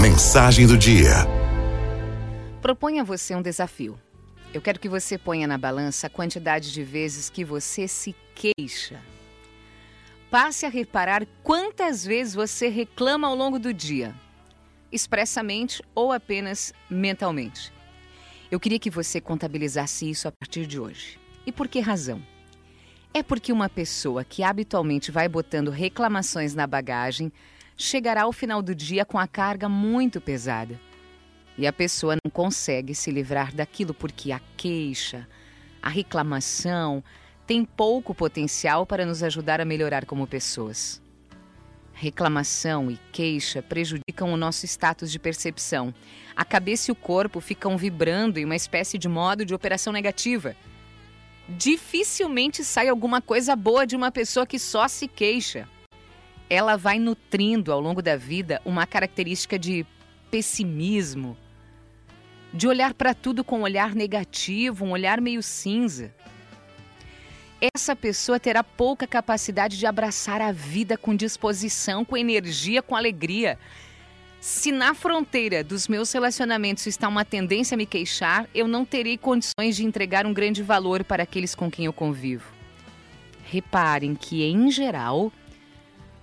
Mensagem do dia. Proponha você um desafio. Eu quero que você ponha na balança a quantidade de vezes que você se queixa. Passe a reparar quantas vezes você reclama ao longo do dia, expressamente ou apenas mentalmente. Eu queria que você contabilizasse isso a partir de hoje. E por que razão? É porque uma pessoa que habitualmente vai botando reclamações na bagagem chegará ao final do dia com a carga muito pesada. E a pessoa não consegue se livrar daquilo porque a queixa, a reclamação, tem pouco potencial para nos ajudar a melhorar como pessoas. Reclamação e queixa prejudicam o nosso status de percepção. A cabeça e o corpo ficam vibrando em uma espécie de modo de operação negativa. Dificilmente sai alguma coisa boa de uma pessoa que só se queixa ela vai nutrindo ao longo da vida uma característica de pessimismo, de olhar para tudo com um olhar negativo, um olhar meio cinza. Essa pessoa terá pouca capacidade de abraçar a vida com disposição, com energia, com alegria. Se na fronteira dos meus relacionamentos está uma tendência a me queixar, eu não terei condições de entregar um grande valor para aqueles com quem eu convivo. Reparem que, em geral,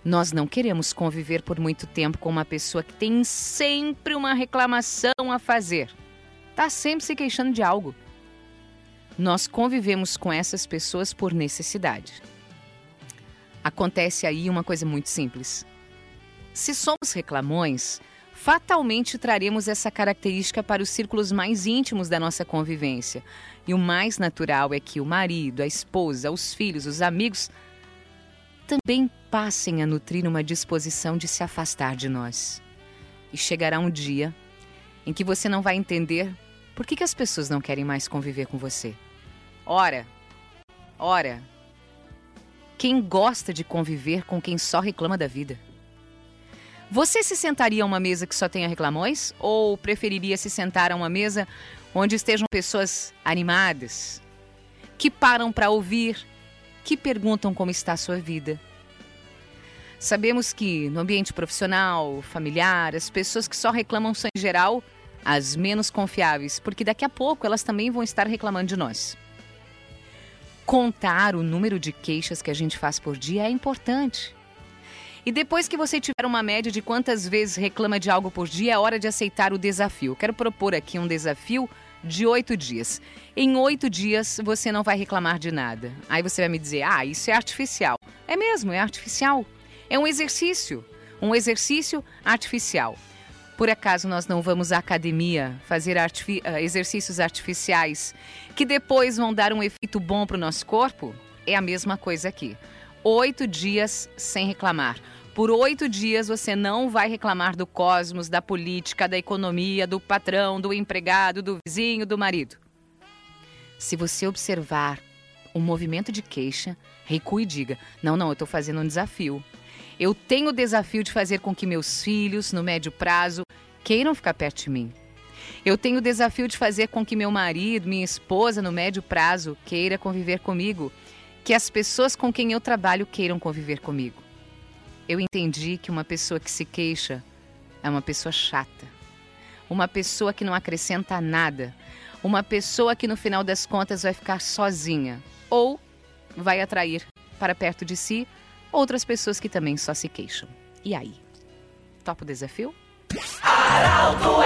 nós não queremos conviver por muito tempo com uma pessoa que tem sempre uma reclamação a fazer. Está sempre se queixando de algo. Nós convivemos com essas pessoas por necessidade. Acontece aí uma coisa muito simples. Se somos reclamões, fatalmente traremos essa característica para os círculos mais íntimos da nossa convivência. E o mais natural é que o marido, a esposa, os filhos, os amigos também passem a nutrir uma disposição de se afastar de nós. E chegará um dia em que você não vai entender por que, que as pessoas não querem mais conviver com você. Ora, ora, quem gosta de conviver com quem só reclama da vida? Você se sentaria a uma mesa que só tenha reclamões? Ou preferiria se sentar a uma mesa onde estejam pessoas animadas, que param para ouvir, que perguntam como está a sua vida. Sabemos que no ambiente profissional, familiar, as pessoas que só reclamam são, em geral, as menos confiáveis, porque daqui a pouco elas também vão estar reclamando de nós. Contar o número de queixas que a gente faz por dia é importante. E depois que você tiver uma média de quantas vezes reclama de algo por dia, é hora de aceitar o desafio. Quero propor aqui um desafio de oito dias. Em oito dias você não vai reclamar de nada. Aí você vai me dizer: ah, isso é artificial. É mesmo, é artificial. É um exercício, um exercício artificial. Por acaso nós não vamos à academia fazer eh, exercícios artificiais que depois vão dar um efeito bom para o nosso corpo? É a mesma coisa aqui. Oito dias sem reclamar. Por oito dias você não vai reclamar do cosmos, da política, da economia, do patrão, do empregado, do vizinho, do marido. Se você observar um movimento de queixa, recue e diga: Não, não, eu estou fazendo um desafio. Eu tenho o desafio de fazer com que meus filhos, no médio prazo, queiram ficar perto de mim. Eu tenho o desafio de fazer com que meu marido, minha esposa, no médio prazo, queira conviver comigo que as pessoas com quem eu trabalho queiram conviver comigo. Eu entendi que uma pessoa que se queixa é uma pessoa chata, uma pessoa que não acrescenta nada, uma pessoa que no final das contas vai ficar sozinha ou vai atrair para perto de si outras pessoas que também só se queixam. E aí? Topo o desafio? Aralto